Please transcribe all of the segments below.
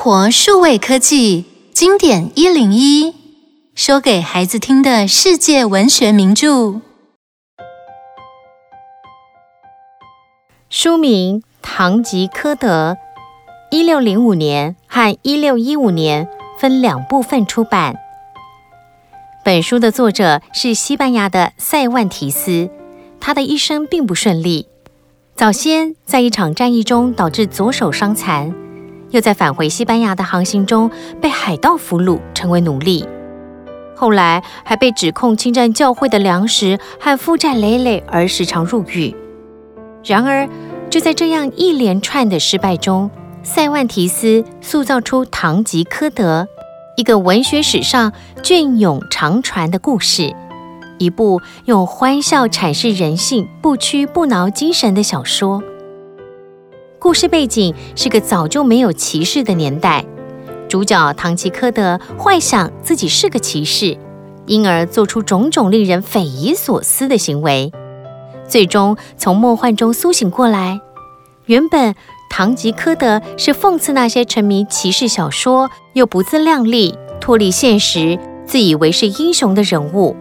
活数位科技经典一零一，说给孩子听的世界文学名著。书名《堂吉诃德》，一六零五年和一六一五年分两部分出版。本书的作者是西班牙的塞万提斯，他的一生并不顺利。早先在一场战役中导致左手伤残，又在返回西班牙的航行中被海盗俘虏，成为奴隶。后来还被指控侵占教会的粮食和负债累累，而时常入狱。然而，就在这样一连串的失败中，塞万提斯塑造出《堂吉诃德》，一个文学史上隽永长传的故事。一部用欢笑阐释人性不屈不挠精神的小说。故事背景是个早就没有骑士的年代，主角唐吉诃德幻想自己是个骑士，因而做出种种令人匪夷所思的行为，最终从梦幻中苏醒过来。原本唐吉诃德是讽刺那些沉迷骑士小说又不自量力、脱离现实、自以为是英雄的人物。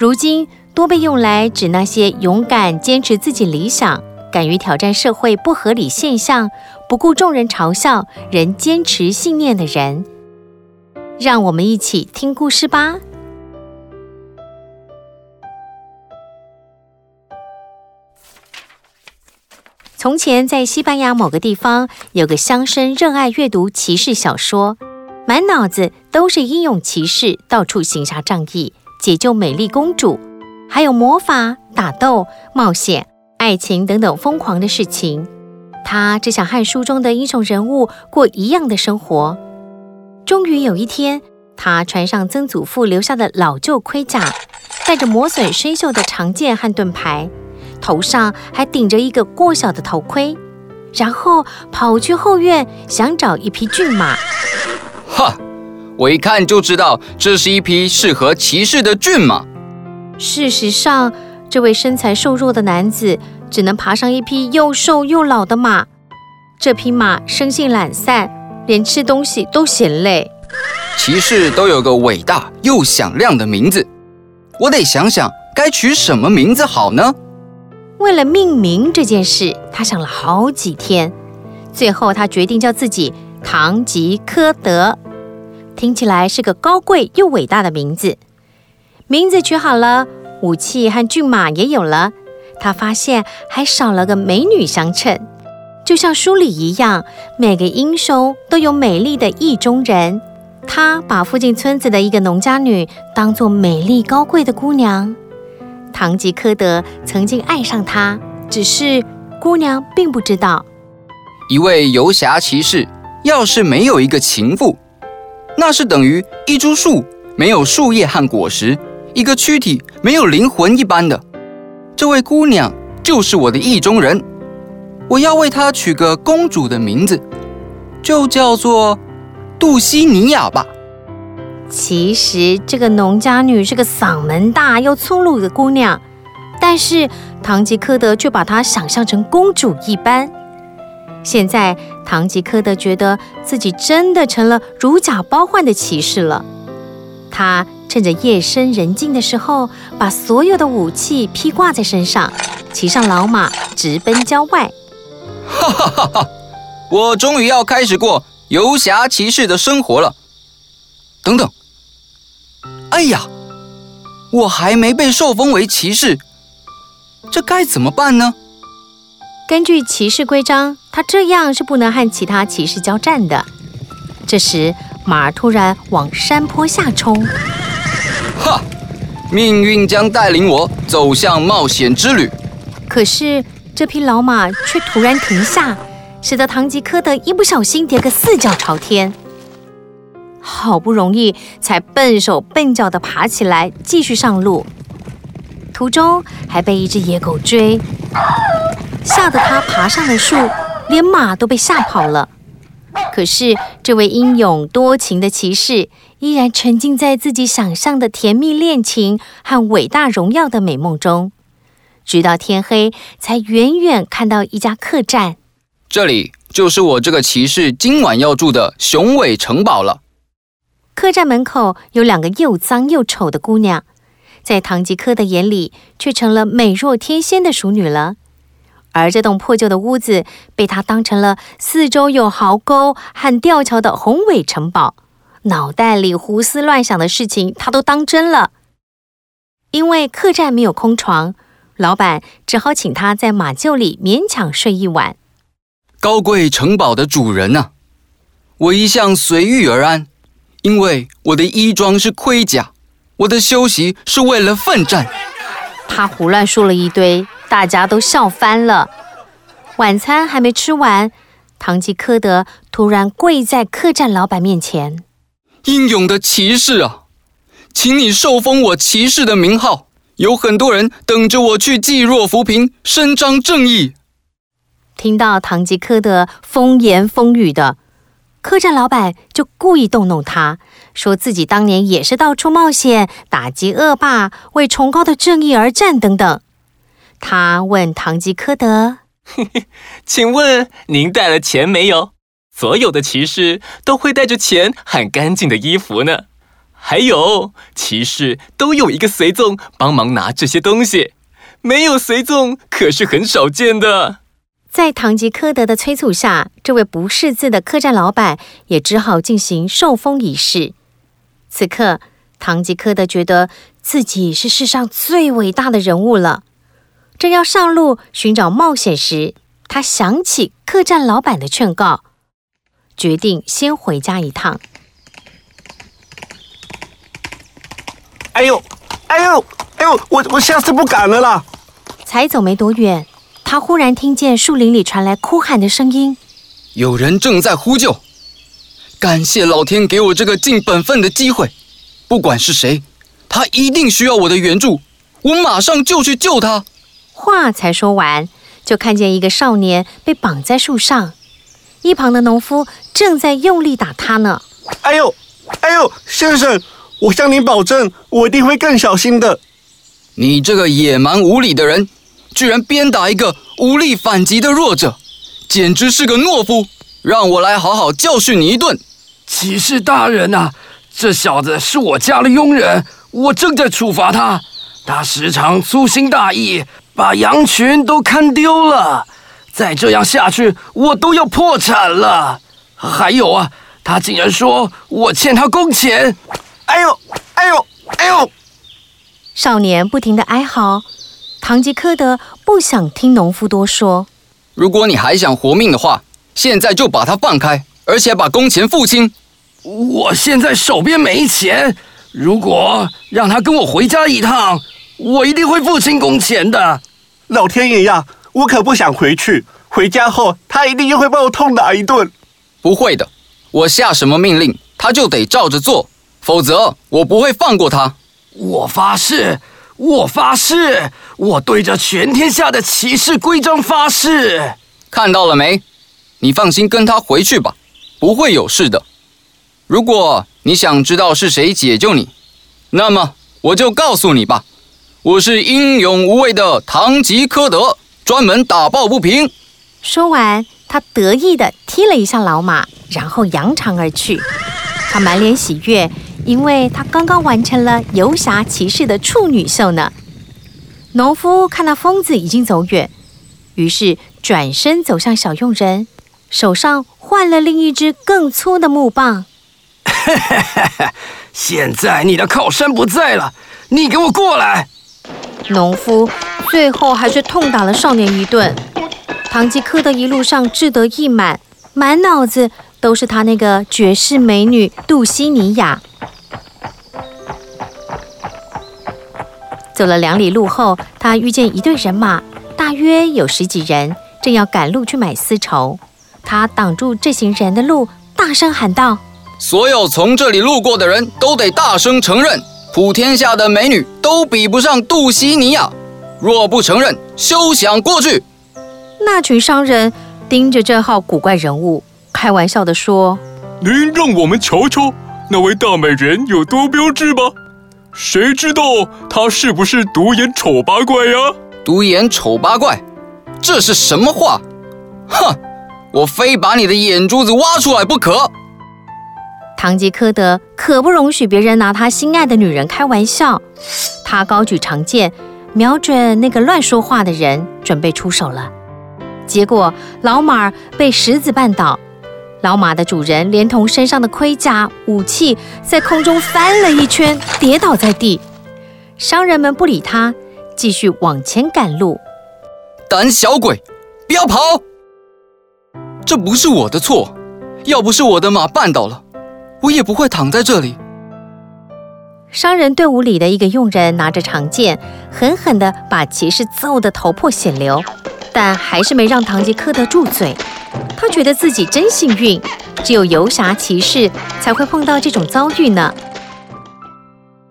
如今多被用来指那些勇敢坚持自己理想、敢于挑战社会不合理现象、不顾众人嘲笑仍坚持信念的人。让我们一起听故事吧。从前，在西班牙某个地方，有个乡绅热爱阅读骑士小说，满脑子都是英勇骑士到处行侠仗义。解救美丽公主，还有魔法、打斗、冒险、爱情等等疯狂的事情。他只想和书中的英雄人物过一样的生活。终于有一天，他穿上曾祖父留下的老旧盔甲，带着磨损生锈的长剑和盾牌，头上还顶着一个过小的头盔，然后跑去后院，想找一匹骏马。哈！我一看就知道，这是一匹适合骑士的骏马。事实上，这位身材瘦弱的男子只能爬上一匹又瘦又老的马。这匹马生性懒散，连吃东西都嫌累。骑士都有个伟大又响亮的名字，我得想想该取什么名字好呢？为了命名这件事，他想了好几天，最后他决定叫自己唐吉诃德。听起来是个高贵又伟大的名字。名字取好了，武器和骏马也有了。他发现还少了个美女相衬，就像书里一样，每个英雄都有美丽的意中人。他把附近村子的一个农家女当作美丽高贵的姑娘。堂吉诃德曾经爱上她，只是姑娘并不知道。一位游侠骑士，要是没有一个情妇。那是等于一株树没有树叶和果实，一个躯体没有灵魂一般的。这位姑娘就是我的意中人，我要为她取个公主的名字，就叫做杜西尼亚吧。其实这个农家女是个嗓门大又粗鲁的姑娘，但是堂吉诃德却把她想象成公主一般。现在，堂吉诃德觉得自己真的成了如假包换的骑士了。他趁着夜深人静的时候，把所有的武器披挂在身上，骑上老马，直奔郊外。哈哈哈哈！我终于要开始过游侠骑士的生活了。等等，哎呀，我还没被受封为骑士，这该怎么办呢？根据骑士规章，他这样是不能和其他骑士交战的。这时，马儿突然往山坡下冲。哈！命运将带领我走向冒险之旅。可是，这匹老马却突然停下，使得唐吉诃德一不小心跌个四脚朝天。好不容易才笨手笨脚地爬起来，继续上路。途中还被一只野狗追。吓得他爬上了树，连马都被吓跑了。可是这位英勇多情的骑士依然沉浸在自己想象的甜蜜恋情和伟大荣耀的美梦中，直到天黑才远远看到一家客栈。这里就是我这个骑士今晚要住的雄伟城堡了。客栈门口有两个又脏又丑的姑娘，在唐吉诃德眼里却成了美若天仙的淑女了。而这栋破旧的屋子被他当成了四周有壕沟和吊桥的宏伟城堡，脑袋里胡思乱想的事情他都当真了。因为客栈没有空床，老板只好请他在马厩里勉强睡一晚。高贵城堡的主人啊，我一向随遇而安，因为我的衣装是盔甲，我的休息是为了奋战。他胡乱说了一堆。大家都笑翻了。晚餐还没吃完，唐吉诃德突然跪在客栈老板面前：“英勇的骑士啊，请你受封我骑士的名号。有很多人等着我去济弱扶贫，伸张正义。”听到唐吉诃德风言风语的，客栈老板就故意逗弄他，说自己当年也是到处冒险，打击恶霸，为崇高的正义而战等等。他问唐吉诃德：“ 请问您带了钱没有？所有的骑士都会带着钱和干净的衣服呢。还有，骑士都有一个随从帮忙拿这些东西，没有随从可是很少见的。”在唐吉诃德的催促下，这位不识字的客栈老板也只好进行受封仪式。此刻，唐吉诃德觉得自己是世上最伟大的人物了。正要上路寻找冒险时，他想起客栈老板的劝告，决定先回家一趟。哎呦，哎呦，哎呦，我我下次不敢了啦！才走没多远，他忽然听见树林里传来哭喊的声音，有人正在呼救。感谢老天给我这个尽本分的机会，不管是谁，他一定需要我的援助，我马上就去救他。话才说完，就看见一个少年被绑在树上，一旁的农夫正在用力打他呢。哎呦，哎呦，先生，我向您保证，我一定会更小心的。你这个野蛮无理的人，居然鞭打一个无力反击的弱者，简直是个懦夫！让我来好好教训你一顿。骑士大人啊，这小子是我家的佣人，我正在处罚他，他时常粗心大意。把羊群都看丢了，再这样下去，我都要破产了。还有啊，他竟然说我欠他工钱！哎呦，哎呦，哎呦！少年不停的哀嚎。唐吉诃德不想听农夫多说。如果你还想活命的话，现在就把他放开，而且把工钱付清。我现在手边没钱，如果让他跟我回家一趟。我一定会付清工钱的，老天爷呀！我可不想回去。回家后，他一定又会把我痛打一顿。不会的，我下什么命令，他就得照着做，否则我不会放过他。我发誓，我发誓，我对着全天下的骑士规章发誓。看到了没？你放心跟他回去吧，不会有事的。如果你想知道是谁解救你，那么我就告诉你吧。我是英勇无畏的唐吉诃德，专门打抱不平。说完，他得意地踢了一下老马，然后扬长而去。他满脸喜悦，因为他刚刚完成了游侠骑士的处女秀呢。农夫看到疯子已经走远，于是转身走向小佣人，手上换了另一只更粗的木棒。现在你的靠山不在了，你给我过来！农夫最后还是痛打了少年一顿。唐吉诃德一路上志得意满，满脑子都是他那个绝世美女杜西尼亚。走了两里路后，他遇见一队人马，大约有十几人，正要赶路去买丝绸。他挡住这行人的路，大声喊道：“所有从这里路过的人都得大声承认。”普天下的美女都比不上杜西尼亚，若不承认，休想过去。那群商人盯着这号古怪人物，开玩笑地说：“您让我们瞧瞧那位大美人有多标致吧？谁知道她是不是独眼丑八怪呀？”独眼丑八怪，这是什么话？哼！我非把你的眼珠子挖出来不可。堂吉诃德可不容许别人拿他心爱的女人开玩笑，他高举长剑，瞄准那个乱说话的人，准备出手了。结果老马被石子绊倒，老马的主人连同身上的盔甲、武器，在空中翻了一圈，跌倒在地。商人们不理他，继续往前赶路。胆小鬼，不要跑！这不是我的错，要不是我的马绊倒了。我也不会躺在这里。商人队伍里的一个佣人拿着长剑，狠狠地把骑士揍得头破血流，但还是没让堂吉诃德住嘴。他觉得自己真幸运，只有游侠骑士才会碰到这种遭遇呢。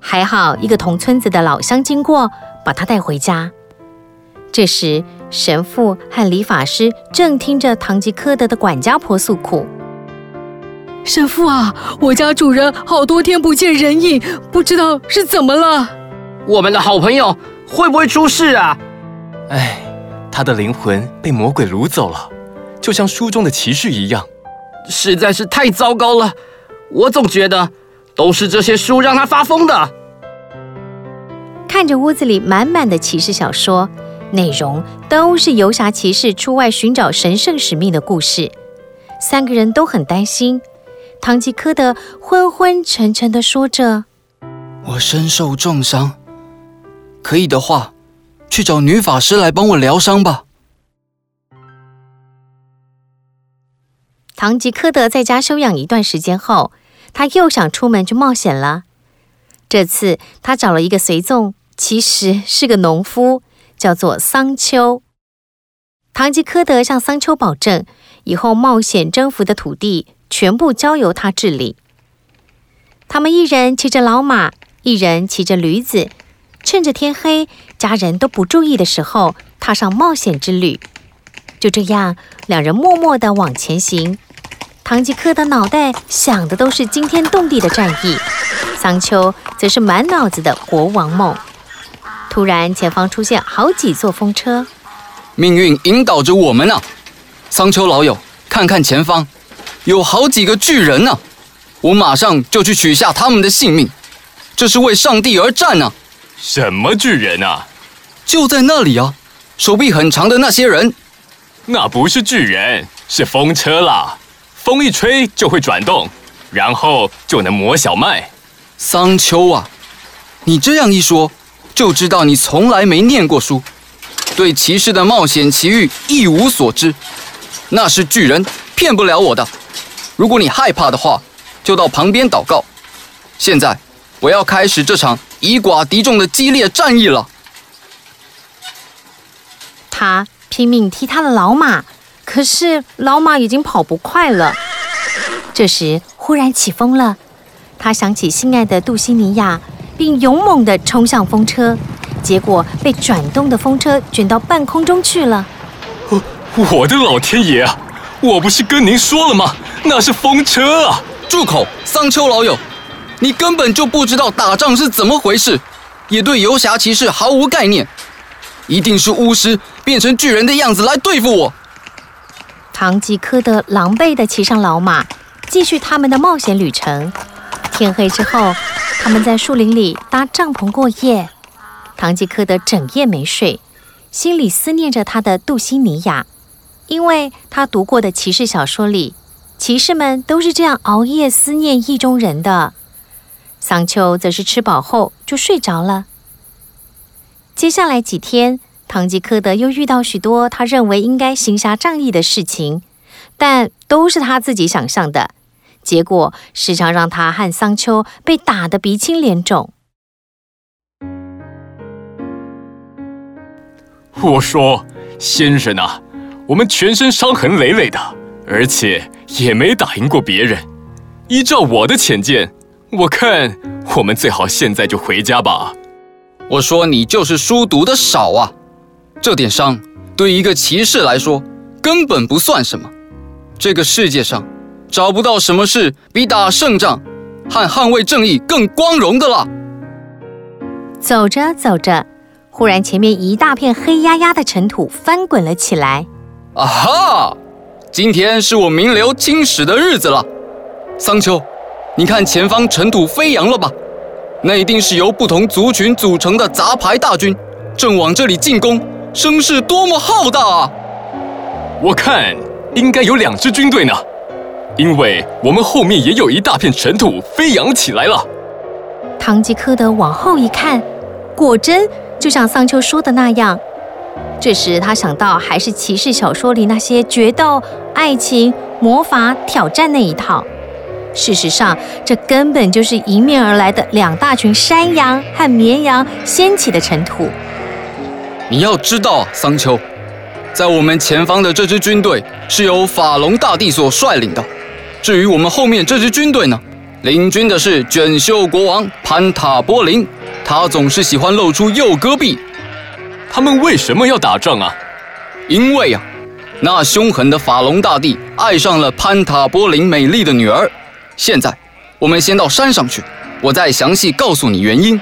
还好，一个同村子的老乡经过，把他带回家。这时，神父和理发师正听着堂吉诃德的管家婆诉苦。神父啊，我家主人好多天不见人影，不知道是怎么了。我们的好朋友会不会出事啊？哎，他的灵魂被魔鬼掳走了，就像书中的骑士一样，实在是太糟糕了。我总觉得都是这些书让他发疯的。看着屋子里满满的骑士小说，内容都是游侠骑士出外寻找神圣使命的故事，三个人都很担心。堂吉诃德昏昏沉沉地说着：“我身受重伤，可以的话，去找女法师来帮我疗伤吧。”唐吉诃德在家休养一段时间后，他又想出门去冒险了。这次他找了一个随从，其实是个农夫，叫做桑丘。唐吉诃德向桑丘保证，以后冒险征服的土地，全部交由他治理。他们一人骑着老马，一人骑着驴子，趁着天黑、家人都不注意的时候，踏上冒险之旅。就这样，两人默默地往前行。唐吉诃德脑袋想的都是惊天动地的战役，桑丘则是满脑子的国王梦。突然，前方出现好几座风车，命运引导着我们啊！桑丘老友，看看前方。有好几个巨人呢，我马上就去取下他们的性命，这是为上帝而战呢。什么巨人啊？就在那里啊，手臂很长的那些人。那不是巨人，是风车啦。风一吹就会转动，然后就能磨小麦。桑丘啊，你这样一说，就知道你从来没念过书，对骑士的冒险奇遇一无所知。那是巨人，骗不了我的。如果你害怕的话，就到旁边祷告。现在，我要开始这场以寡敌众的激烈战役了。他拼命踢他的老马，可是老马已经跑不快了。这时，忽然起风了，他想起心爱的杜西尼亚，并勇猛地冲向风车，结果被转动的风车卷到半空中去了。我的老天爷啊！我不是跟您说了吗？那是风车啊！住口，桑丘老友，你根本就不知道打仗是怎么回事，也对游侠骑士毫无概念，一定是巫师变成巨人的样子来对付我。唐吉诃德狼狈地骑上老马，继续他们的冒险旅程。天黑之后，他们在树林里搭帐篷过夜。唐吉诃德整夜没睡，心里思念着他的杜西尼亚。因为他读过的骑士小说里，骑士们都是这样熬夜思念意中人的。桑丘则是吃饱后就睡着了。接下来几天，堂吉诃德又遇到许多他认为应该行侠仗义的事情，但都是他自己想象的，结果时常让他和桑丘被打得鼻青脸肿。我说，先生啊。我们全身伤痕累累的，而且也没打赢过别人。依照我的浅见，我看我们最好现在就回家吧。我说你就是书读的少啊，这点伤对一个骑士来说根本不算什么。这个世界上找不到什么事比打胜仗和捍卫正义更光荣的了。走着走着，忽然前面一大片黑压压的尘土翻滚了起来。啊哈！今天是我名留青史的日子了。桑丘，你看前方尘土飞扬了吧？那一定是由不同族群组成的杂牌大军，正往这里进攻，声势多么浩大啊！我看应该有两支军队呢，因为我们后面也有一大片尘土飞扬起来了。唐吉诃德往后一看，果真就像桑丘说的那样。这时他想到，还是骑士小说里那些决斗、爱情、魔法、挑战那一套。事实上，这根本就是迎面而来的两大群山羊和绵羊掀起的尘土。你要知道，桑丘，在我们前方的这支军队是由法龙大帝所率领的。至于我们后面这支军队呢，领军的是卷袖国王潘塔波林，他总是喜欢露出右胳臂。他们为什么要打仗啊？因为啊，那凶狠的法龙大帝爱上了潘塔波林美丽的女儿。现在，我们先到山上去，我再详细告诉你原因。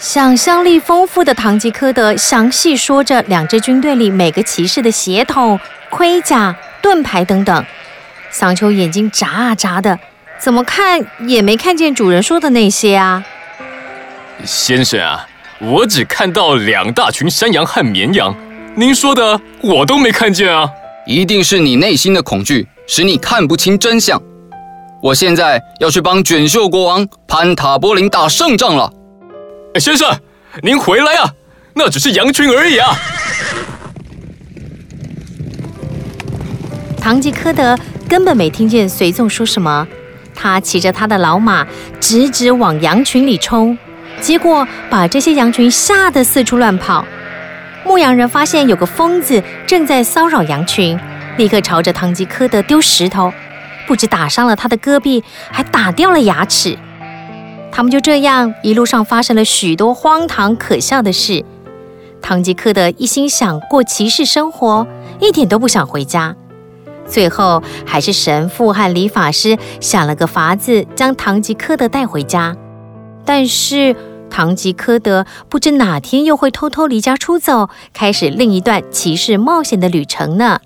想象力丰富的唐吉诃德详细说着两支军队里每个骑士的血统、盔甲、盾牌等等。桑丘眼睛眨啊眨的，怎么看也没看见主人说的那些啊。先生啊，我只看到两大群山羊和绵羊，您说的我都没看见啊。一定是你内心的恐惧使你看不清真相。我现在要去帮卷袖国王潘塔波林打胜仗了。先生，您回来啊！那只是羊群而已啊。唐吉诃德根本没听见随从说什么，他骑着他的老马直直往羊群里冲，结果把这些羊群吓得四处乱跑。牧羊人发现有个疯子正在骚扰羊群，立刻朝着唐吉诃德丢石头。不止打伤了他的胳臂，还打掉了牙齿。他们就这样一路上发生了许多荒唐可笑的事。唐吉诃德一心想过骑士生活，一点都不想回家。最后，还是神父和理发师想了个法子，将唐吉诃德带回家。但是，唐吉诃德不知哪天又会偷偷离家出走，开始另一段骑士冒险的旅程呢？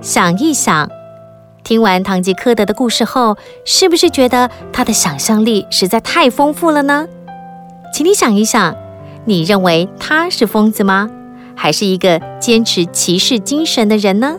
想一想，听完唐吉诃德的故事后，是不是觉得他的想象力实在太丰富了呢？请你想一想，你认为他是疯子吗？还是一个坚持骑士精神的人呢？